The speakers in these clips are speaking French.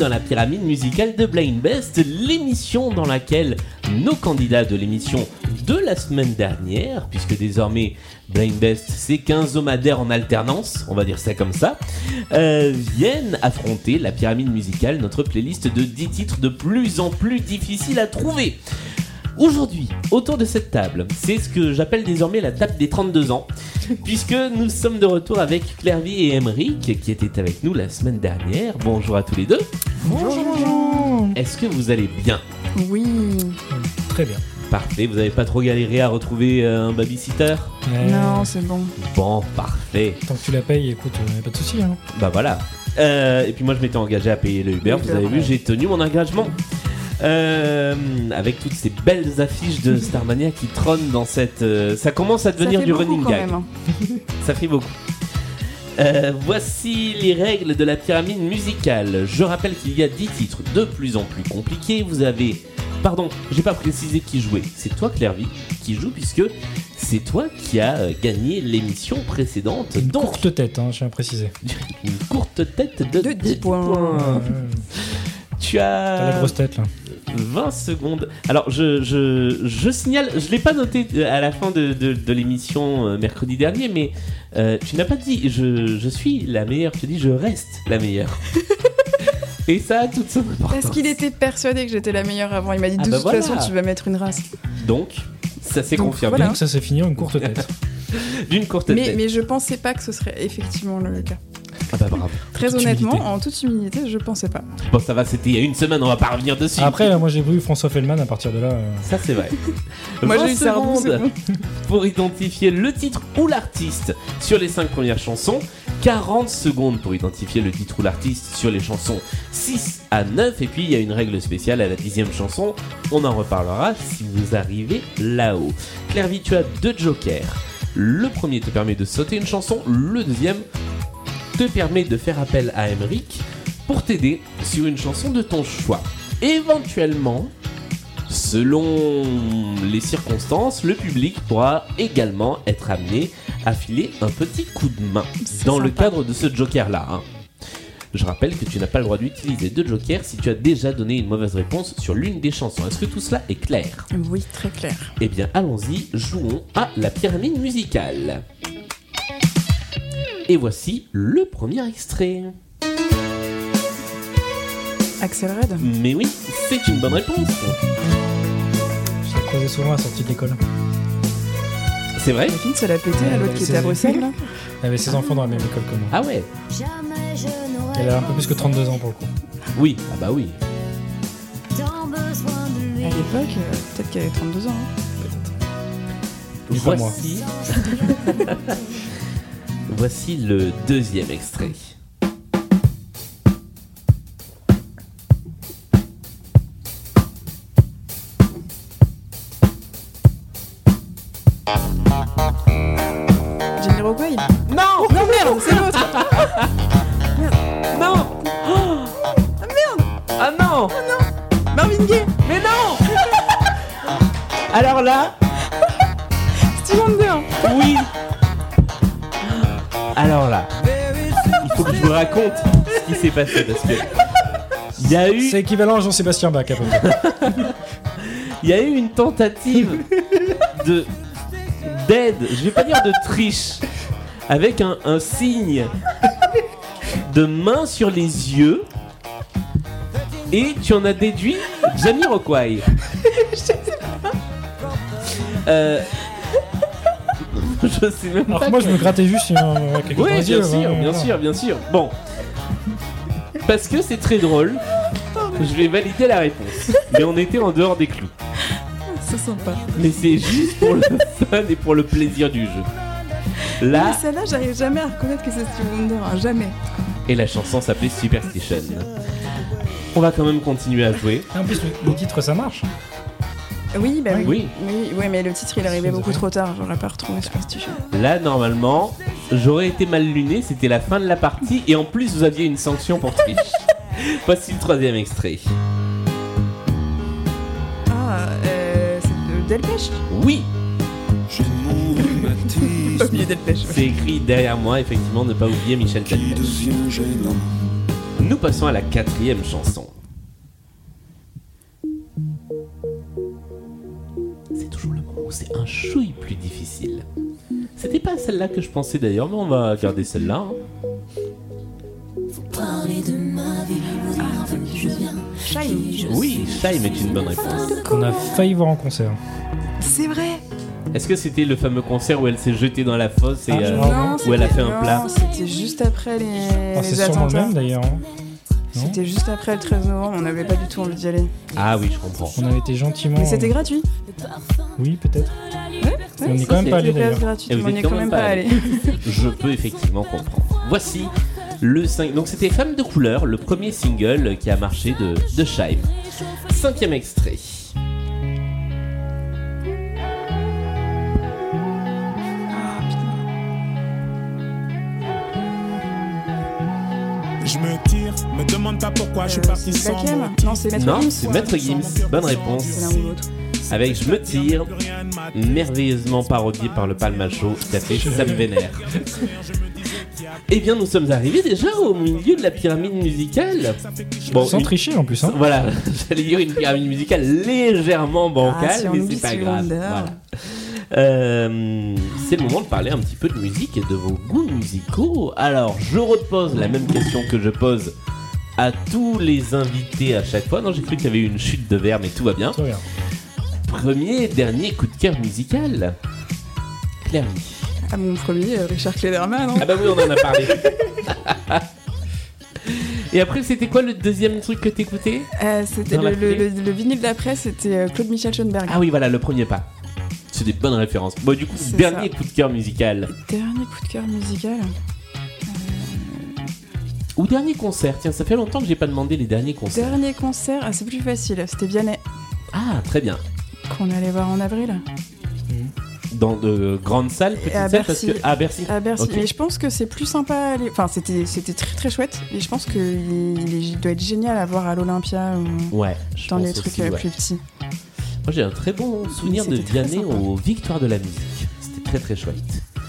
dans la pyramide musicale de Blind Best, l'émission dans laquelle nos candidats de l'émission de la semaine dernière, puisque désormais Blind Best c'est 15 homadaires en alternance, on va dire ça comme ça, euh, viennent affronter la pyramide musicale, notre playlist de 10 titres de plus en plus difficiles à trouver. Aujourd'hui, autour de cette table, c'est ce que j'appelle désormais la table des 32 ans, puisque nous sommes de retour avec Clairvy et Emeric, qui étaient avec nous la semaine dernière. Bonjour à tous les deux. Bonjour. Est-ce que vous allez bien Oui. Très bien. Parfait, vous n'avez pas trop galéré à retrouver euh, un babysitter Euh, Non, c'est bon. Bon, parfait. Tant que tu la payes, écoute, euh, pas de soucis. Hein. Bah voilà. Euh, et puis moi je m'étais engagé à payer le Uber, vous avez vu, j'ai tenu mon engagement. Euh, avec toutes ces belles affiches de Starmania qui trônent dans cette... euh, ça commence à devenir du running gag. hein. Ça fait beaucoup. Euh, voici les règles de la pyramide musicale. Je rappelle qu'il y a 10 titres de plus en plus compliqués. Vous avez... Pardon, j'ai pas précisé qui jouait. C'est toi Clairvy qui joue puisque c'est toi qui as euh, gagné l'émission précédente. Une Donc, courte tête, hein, je tiens à préciser. une courte tête de, De 10 points. Euh, Tu T'as la as grosse tête là. 20 secondes. Alors, je, je, je signale, je l'ai pas noté euh, à la fin de, de- de l'émission euh, mercredi dernier, mais euh, tu n'as pas dit je, je suis la meilleure, tu as dit je reste la meilleure. Et ça a toute son importance. Parce qu'il était persuadé que j'étais la meilleure avant. Il m'a dit de Ah bah toute voilà. façon, tu vas mettre une race. Donc, ça s'est confirmé voilà. Donc ça s'est fini en une courte tête. d'une courte Mais, tête. mais je pensais pas que ce serait effectivement le cas. Ah bah bravo. Très toute honnêtement, humilité. en toute humilité, je pensais pas. Bon, ça va, c'était il y a une semaine, on va pas revenir dessus. Après, là, moi j'ai vu François Fellman à partir de là. euh, Ça, c'est vrai. Moi, 20 j'ai eu Sardou, c'est secondes. bon. pour identifier le titre ou l'artiste sur les 5 premières chansons, 40 secondes pour identifier le titre ou l'artiste sur les chansons 6 à 9, et puis il y a une règle spéciale à la dixième chanson, on en reparlera si vous arrivez là-haut. Clairvy, tu as deux jokers. Le premier te permet de sauter une chanson, le deuxième te permet de faire appel à Emeric pour t'aider sur une chanson de ton choix. Éventuellement, Selon les circonstances, le public pourra également être amené à filer un petit coup de main dans le cadre de ce joker-là. hein. Je rappelle que tu n'as pas le droit d'utiliser deux jokers si tu as déjà donné une mauvaise réponse sur l'une des chansons. Est-ce que tout cela est clair? Oui, très clair. Eh bien, allons-y, jouons à la pyramide musicale. Et voici le premier extrait. Axel Red. Mais oui, c'est une bonne réponse. Je l'ai croisé souvent à la sortie de l'école. C'est vrai Imagine, ça l'a pété à l'autre qui était à Bruxelles. là. Elle avait ses enfants dans la même école que moi. Ah ouais Elle a un peu plus que 32 ans pour le coup. Oui, ah bah oui. À l'époque, euh, peut-être qu'elle avait 32 ans. hein. Dis pas moi. Voici... Voici le deuxième extrait. Jamiroquai Non Non, merde, c'est l'autre. Non. Ah merde. Ah non. Marvin Gaye. Mais non. Alors là, Steve Wonder. Oui Alors là, il faut que je vous raconte ce qui s'est passé parce que... Il y a eu... C'est équivalent à Jean-Sébastien Bach à peu près. Il y a eu une tentative de d'aide, je vais pas dire de triche, avec un, un signe de main sur les yeux, et tu en as déduit Jamiroquai. Euh, je sais même Alors pas. que moi je me grattais juste euh, quelque chose Oui, bien sûr, hein, bien voilà. sûr, bien sûr. Bon. Parce que c'est très drôle, je vais valider la réponse. Mais on était en dehors des clous. C'est sympa. Mais c'est juste pour le fun et pour le plaisir du jeu. Mais Là, celle-là, j'arrive jamais à reconnaître que c'est Steve Wonder. hein, jamais. et la chanson s'appelait Superstition. On va quand même continuer à jouer. Et En plus, le titre ça marche. Oui, bah oui. Oui. Oui, ouais, mais le titre, il arrivait beaucoup trop tard. J'aurais pas retrouvé Superstition. Là, normalement, j'aurais été mal luné, c'était la fin de la partie, et en plus, vous aviez une sanction pour triche. Voici le troisième extrait. Ah, euh, c'est de Delpech Oui oublier Delpech. C'est écrit derrière moi, effectivement, ne pas oublier Michel Delpech. Nous passons à la quatrième chanson. C'est toujours le moment où c'est un chouille plus difficile. C'était pas celle-là que je pensais d'ailleurs, mais on va garder celle-là. hein. Shine. Oui, Shime est une bonne réponse. On a failli voir en concert. C'est vrai. Est-ce que c'était le fameux concert où elle s'est jetée dans la fosse et Ah, euh, non, où elle a fait un plat? C'était juste après les, Ah, c'est sûrement le même d'ailleurs. C'était juste après le 13 novembre, on n'avait pas du tout envie d'y aller. Ah oui, je comprends. On avait été gentiment. Mais c'était gratuit. Oui, peut-être. Ouais, on n'y est ça, quand même pas allé, d'ailleurs. Et vous on quand même pas allé. Je peux effectivement comprendre. Voici le 5. Donc c'était Femme de couleur, le premier single qui a marché de, de Shime. Cinquième extrait. Je me tire, me demande pas pourquoi je suis Euh, parti sans. Non, c'est Maître Non, Gims. c'est Maître Gims. Bonne réponse. Avec Je me tire, merveilleusement parodié par le Palmacho, qui a fait Ça me vénère. Eh bien, nous sommes arrivés déjà au milieu de la pyramide musicale. Bon, Sans une- tricher en plus. Hein. Voilà, j'allais dire une pyramide musicale légèrement Ah, bancale, on mais c'est pas grave. Voilà. Euh, c'est le moment de parler un petit peu de musique et de vos goûts musicaux. Alors, je repose la même question que je pose à tous les invités à chaque fois. Non, j'ai cru qu'il y avait eu une chute de verre, mais tout va bien. Premier, dernier coup de cœur musical. Claire. Ah, mon premier, euh, Richard Klederman. hein. Ah bah oui, on en a parlé. Et après, c'était quoi le deuxième truc que t'écoutais Euh, c'était le- le vinyle d'après, c'était euh, Claude Michel Schoenberg. Ah oui, voilà, le premier pas. C'est des bonnes références. Bon, du coup, dernier ça. coup de cœur musical. Dernier coup de cœur musical. Ou dernier concert. Tiens, ça fait longtemps que j'ai pas demandé les derniers concerts. Dernier concert, ah, c'est plus facile. C'était Vianney Ah, très bien. qu'on allait voir en avril Dans de grandes salles, petites à salles, parce Bercy. que ah Bercy. à Bercy. Ok. Mais je pense que c'est plus sympa. à aller- Enfin, c'était c'était très très chouette. Et je pense qu'il il doit être génial à voir à l'Olympia ou Ouais, dans les trucs aussi, euh, ouais. plus petits. Moi, j'ai un très bon souvenir de C'était Vianney aux Victoires de la musique. C'était très très chouette.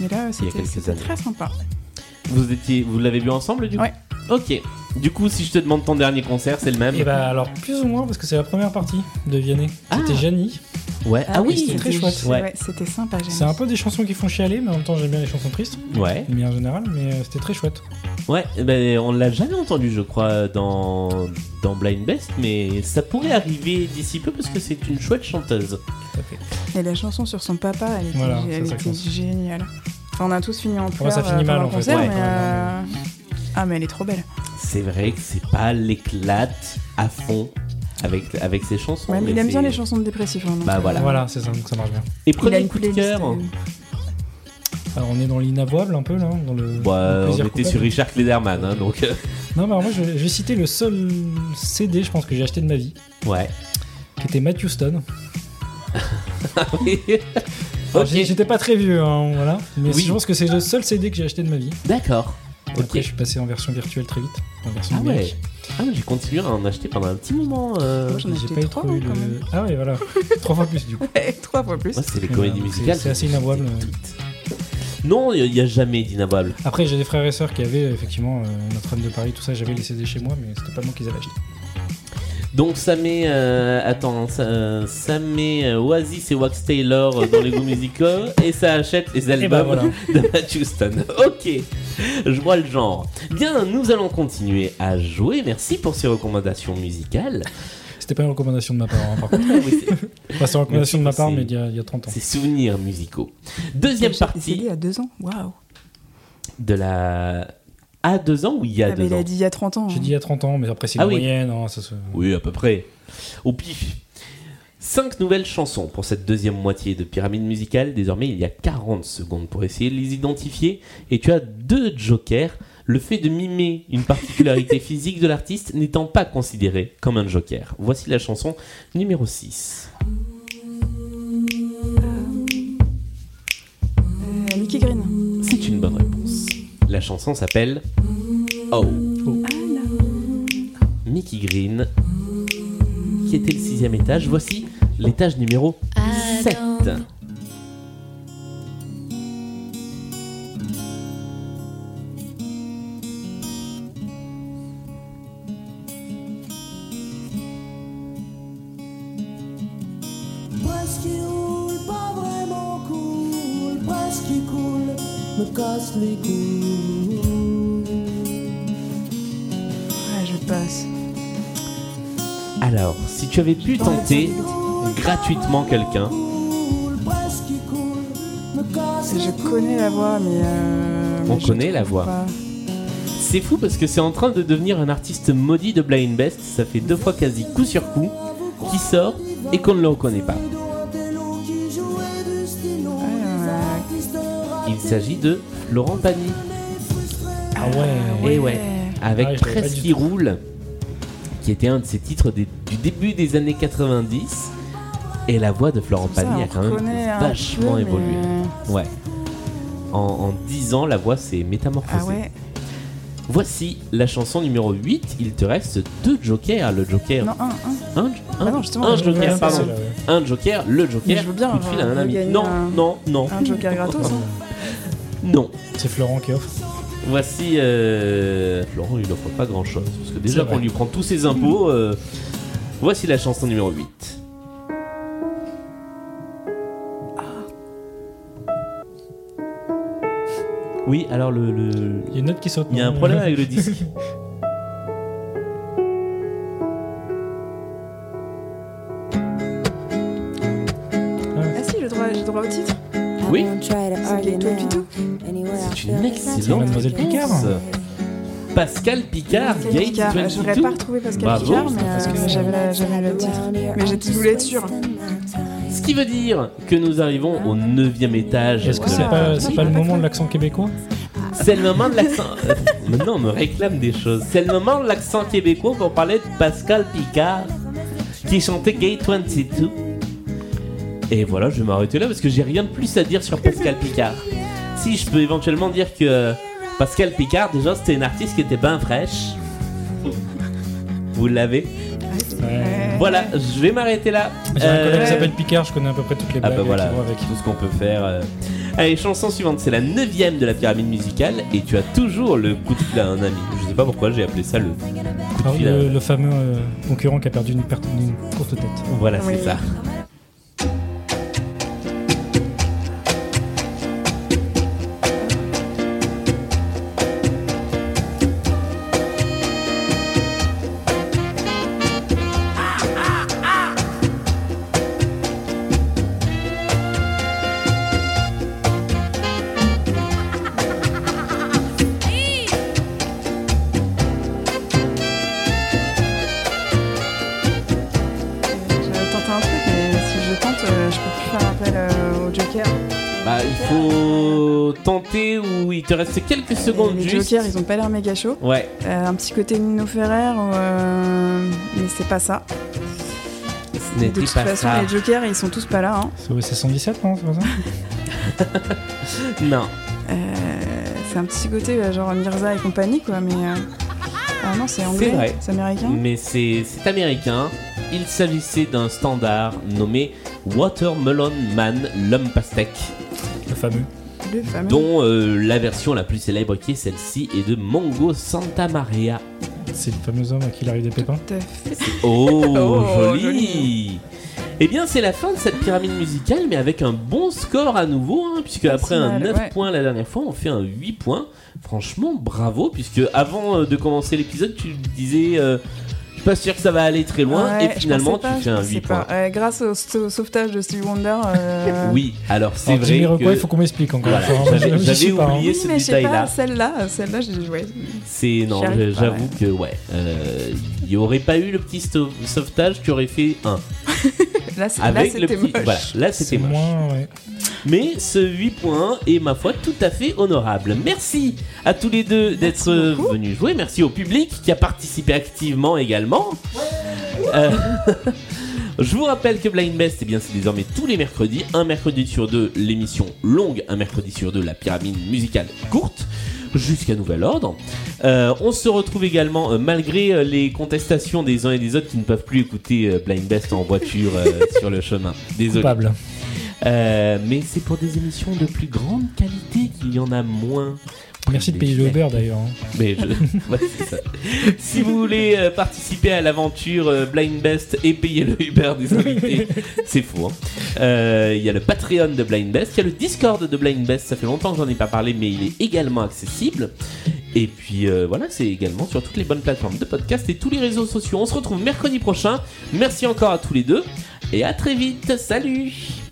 Mais là, c'était quelques c'était années. très sympa. Vous étiez, vous l'avez vu ensemble du coup Ouais. Ok. Du coup, si je te demande ton dernier concert, c'est le même. Et bah alors plus ou moins parce que c'est la première partie de Vianney. C'était Ah. Janie. Ouais. Ah, oui. c'était très chouette. Ouais. Ouais, c'était sympa. j'aime C'est un peu des chansons qui font chialer, mais en même temps j'aime bien les chansons tristes, Ouais. mais en général, mais c'était très chouette. Ouais. Ben, on l'a jamais entendu, je crois, dans dans Blind Best, mais ça pourrait arriver d'ici peu parce que c'est une chouette chanteuse. Et la chanson sur son papa, elle était, Voilà, elle ça, ça était compte. géniale. Enfin, on a tous fini en pleurs Moi, ça finit euh, mal, pendant en le fait. concert, Ouais. mais, euh, Ah, mais elle est trop belle. C'est vrai que c'est pas l'éclate à fond avec avec ses chansons. Ouais, mais il aime bien c'est- les chansons de dépressif. hein, donc, Bah, euh, voilà. Voilà, c'est ça, donc ça marche bien. Et Il a premier une coup de playlist, cœur. euh, Alors on est dans l'inavouable un peu là, dans le. Bah, le on était coupable. sur Richard Klederman, hein, donc euh, Non, mais alors moi je vais, je vais citer le seul CD, je pense que j'ai acheté de ma vie, ouais. qui était Matthew Stone. Oui. Alors, ok. j'ai- J'étais pas très vieux, hein, voilà, mais Oui. je pense que c'est le seul CD que j'ai acheté de ma vie. D'accord. Après, je suis passé en version virtuelle très vite, en version Ah ouais. numérique. Ah mais j'ai continué à en acheter pendant un petit moment. euh. Moi, j'en ai acheté pas eu trois, trop eu le. quand même. Ah ouais, voilà, trois fois plus du coup. Ouais, Trois fois plus. Moi, c'est les Ouais, comédies c'est- musicales. c'est assez inavouable. Non, il n'y a jamais d'inavouable. Après, j'ai des frères et sœurs qui avaient effectivement euh, Notre-Dame de Paris, tout ça, j'avais les CD chez moi, mais c'était pas moi qui les avais achetés. Donc ça met, euh, attends, ça, ça met euh, Oasis et Wax Taylor euh, dans les goûts musicaux et ça achète les albums ben voilà. de Matthew Stone. Ok, je vois le genre. Bien, nous allons continuer à jouer. Merci pour ces recommandations musicales. C'était pas une recommandation de ma part, hein, par contre. Oui, c'est- Enfin, c'est une recommandation de ma part, mais il y, a, il y a 30 ans. C'est souvenirs musicaux. Deuxième partie décédé à deux ans. Waouh. de la. À deux ans ou il y a Ah, mais deux il a ans? dit il y a 30 ans. J'ai hein. dit il y a 30 ans, mais après c'est Ah une oui. moyenne. hein, ça se... Oui, à peu près. Au pif. Cinq nouvelles chansons pour cette deuxième moitié de Pyramide Musicale. Désormais, il y a 40 secondes pour essayer de les identifier. Et tu as deux jokers. Le fait de mimer une particularité physique de l'artiste n'étant pas considéré comme un joker. Voici la chanson numéro 6. Euh, Mickey Green. C'est une bonne réponse. La chanson s'appelle Oh. Mickey Green, qui était le sixième étage. Voici l'étage numéro 7. gosse qui roule, pas vraiment cool, presque qui coule, me casse les couilles. Je passe. Alors, si tu avais pu tenter gratuitement quelqu'un. Je connais la voix, mais. Euh, On connaît la voix. C'est fou parce que c'est en train de devenir un artiste maudit de Blind Best. Ça fait deux fois quasi coup sur coup qui sort et qu'on ne le reconnaît pas. S'agit de Laurent Pagny. Ah ouais. Et ouais, avec Ah, Presse du qui roule, qui était un de ses titres des- du début des années 90. Et la voix de Florent Pagny a quand même vachement peu, mais- évolué. Ouais. En, en 10 ans, la voix s'est métamorphosée. Ah ouais Voici la chanson numéro 8. Il te reste deux jokers. Le joker. Non, un, un. Un, Ah non, un joker, pardon. là, ouais. Un joker, le joker. Mais je veux bien coup de fil à un ami. Non, un- non, non. Un joker gratos. hein. Non. C'est Florent qui offre. Voici. euh, Florent, il n'offre pas grand chose. Parce que déjà qu'on lui prend tous ses impôts. euh, Voici la chanson numéro 8. Oui, alors le. le- Il y a une note qui saute. Il y a un problème avec le disque. Ah si, j'ai droit, j'ai droit au titre. Oui. C'est Gaëtan Pitou. C'est une excellente Mademoiselle Picard. Pascal Picard, Pascal Gate Picard. 22. J'aurais pas retrouvé Pascal Bravo. Picard, mais euh, j'avais le titre. Mais j'étais voulu être sûre. Ce qui veut dire que nous arrivons au neuvième étage. Est-ce que de c'est pas, pas le moment de l'accent québécois C'est le moment de l'accent. Euh, Maintenant, on me réclame des choses. C'est le moment de l'accent québécois pour parler de Pascal Picard, qui chantait Gate 22. Et voilà, je vais m'arrêter là parce que j'ai rien de plus à dire sur Pascal Picard. Si, je peux éventuellement dire que Pascal Picard, déjà, c'était une artiste qui était bien fraîche. Vous l'avez Ouais. Voilà, je vais m'arrêter là. J'ai un collègue Euh, qui s'appelle Picard, je connais à peu près toutes les Ah blagues bah voilà, qui vont avec. tout ce qu'on peut faire. euh. Allez, chanson suivante, c'est la neuvième de la pyramide musicale et tu as toujours le coup de fil à un ami. Je sais pas pourquoi j'ai appelé ça le coup de Ah, fil à... le, le fameux euh, concurrent qui a perdu une, per- une courte tête. Voilà, Oui. c'est ça. Il faut tenter ou il te reste quelques secondes les juste. Jokers, ils ont pas l'air méga chauds. Ouais, Euh, un petit côté Nino Ferrer, euh, mais c'est pas ça. ce De toute pas façon, ça. les Jokers, ils sont tous pas là. Hein. C'est OSS 117, non C'est pas ça Non, Euh, c'est un petit côté genre Mirza et compagnie, quoi, mais. euh, Ah non, c'est anglais, vrai. c'est américain. mais c'est c'est américain. Il s'agissait d'un standard nommé Watermelon Man Lumpastek. Le fameux. Le fameux. dont euh, la version la plus célèbre qui est celle-ci est de Mongo Santa Maria. C'est le fameux homme à qui il arrive des pépins. Tout à fait. Oh, Oh, joli. joli. Eh bien, c'est la fin de cette pyramide musicale, mais avec un bon score à nouveau, hein, puisque Pas après si un mal, 9 ouais. points la dernière fois, on fait un 8 points. Franchement, bravo, puisque avant euh, de commencer l'épisode, tu disais, euh, pas sûr que ça va aller très loin, Ouais, et finalement, pas, tu fais un pensais 8 pas. points. Euh, grâce au, au sauvetage de Stevie Wonder. euh, Oui, alors c'est vrai Jamiroquai, que il faut qu'on m'explique encore. Voilà, hein. j'avais- suis pas, hein. oublié Oui, ce sais détail-là. celle-là, celle-là, j'ai joué. C'est non, j'avoue que ouais, euh, il y aurait pas eu le petit sau- sauvetage, tu aurais fait un. Là, c'est- là, Avec le c'était petit, moche. voilà, là c'était moche. moins, ouais. Mais ce 8 points est ma foi tout à fait honorable. Merci à tous les deux d'être venus jouer. Merci au public qui a participé activement également. Euh, Je vous rappelle que Blind Best, eh bien, c'est désormais tous les mercredis. Un mercredi sur deux, l'émission longue. Un mercredi sur deux, la pyramide musicale courte. Jusqu'à nouvel ordre. Euh, on se retrouve également, euh, malgré euh, les contestations des uns et des autres qui ne peuvent plus écouter euh, Blind Best en voiture euh, sur le chemin. Désolé. Coupable. Euh, mais c'est pour des émissions de plus grande qualité qu'il y en a moins. Merci de payer le Uber d'ailleurs. hein. Mais je- ouais, ça. Si vous voulez euh, participer à l'aventure euh, Blind Best et payer le Uber des invités, c'est faux. hein. Euh, Il y a le Patreon de Blind Best, il y a le Discord de Blind Best. Ça fait longtemps que j'en ai pas parlé, mais il est également accessible. Et puis euh, voilà, c'est également sur toutes les bonnes plateformes de podcast et tous les réseaux sociaux. On se retrouve mercredi prochain. Merci encore à tous les deux et à très vite. Salut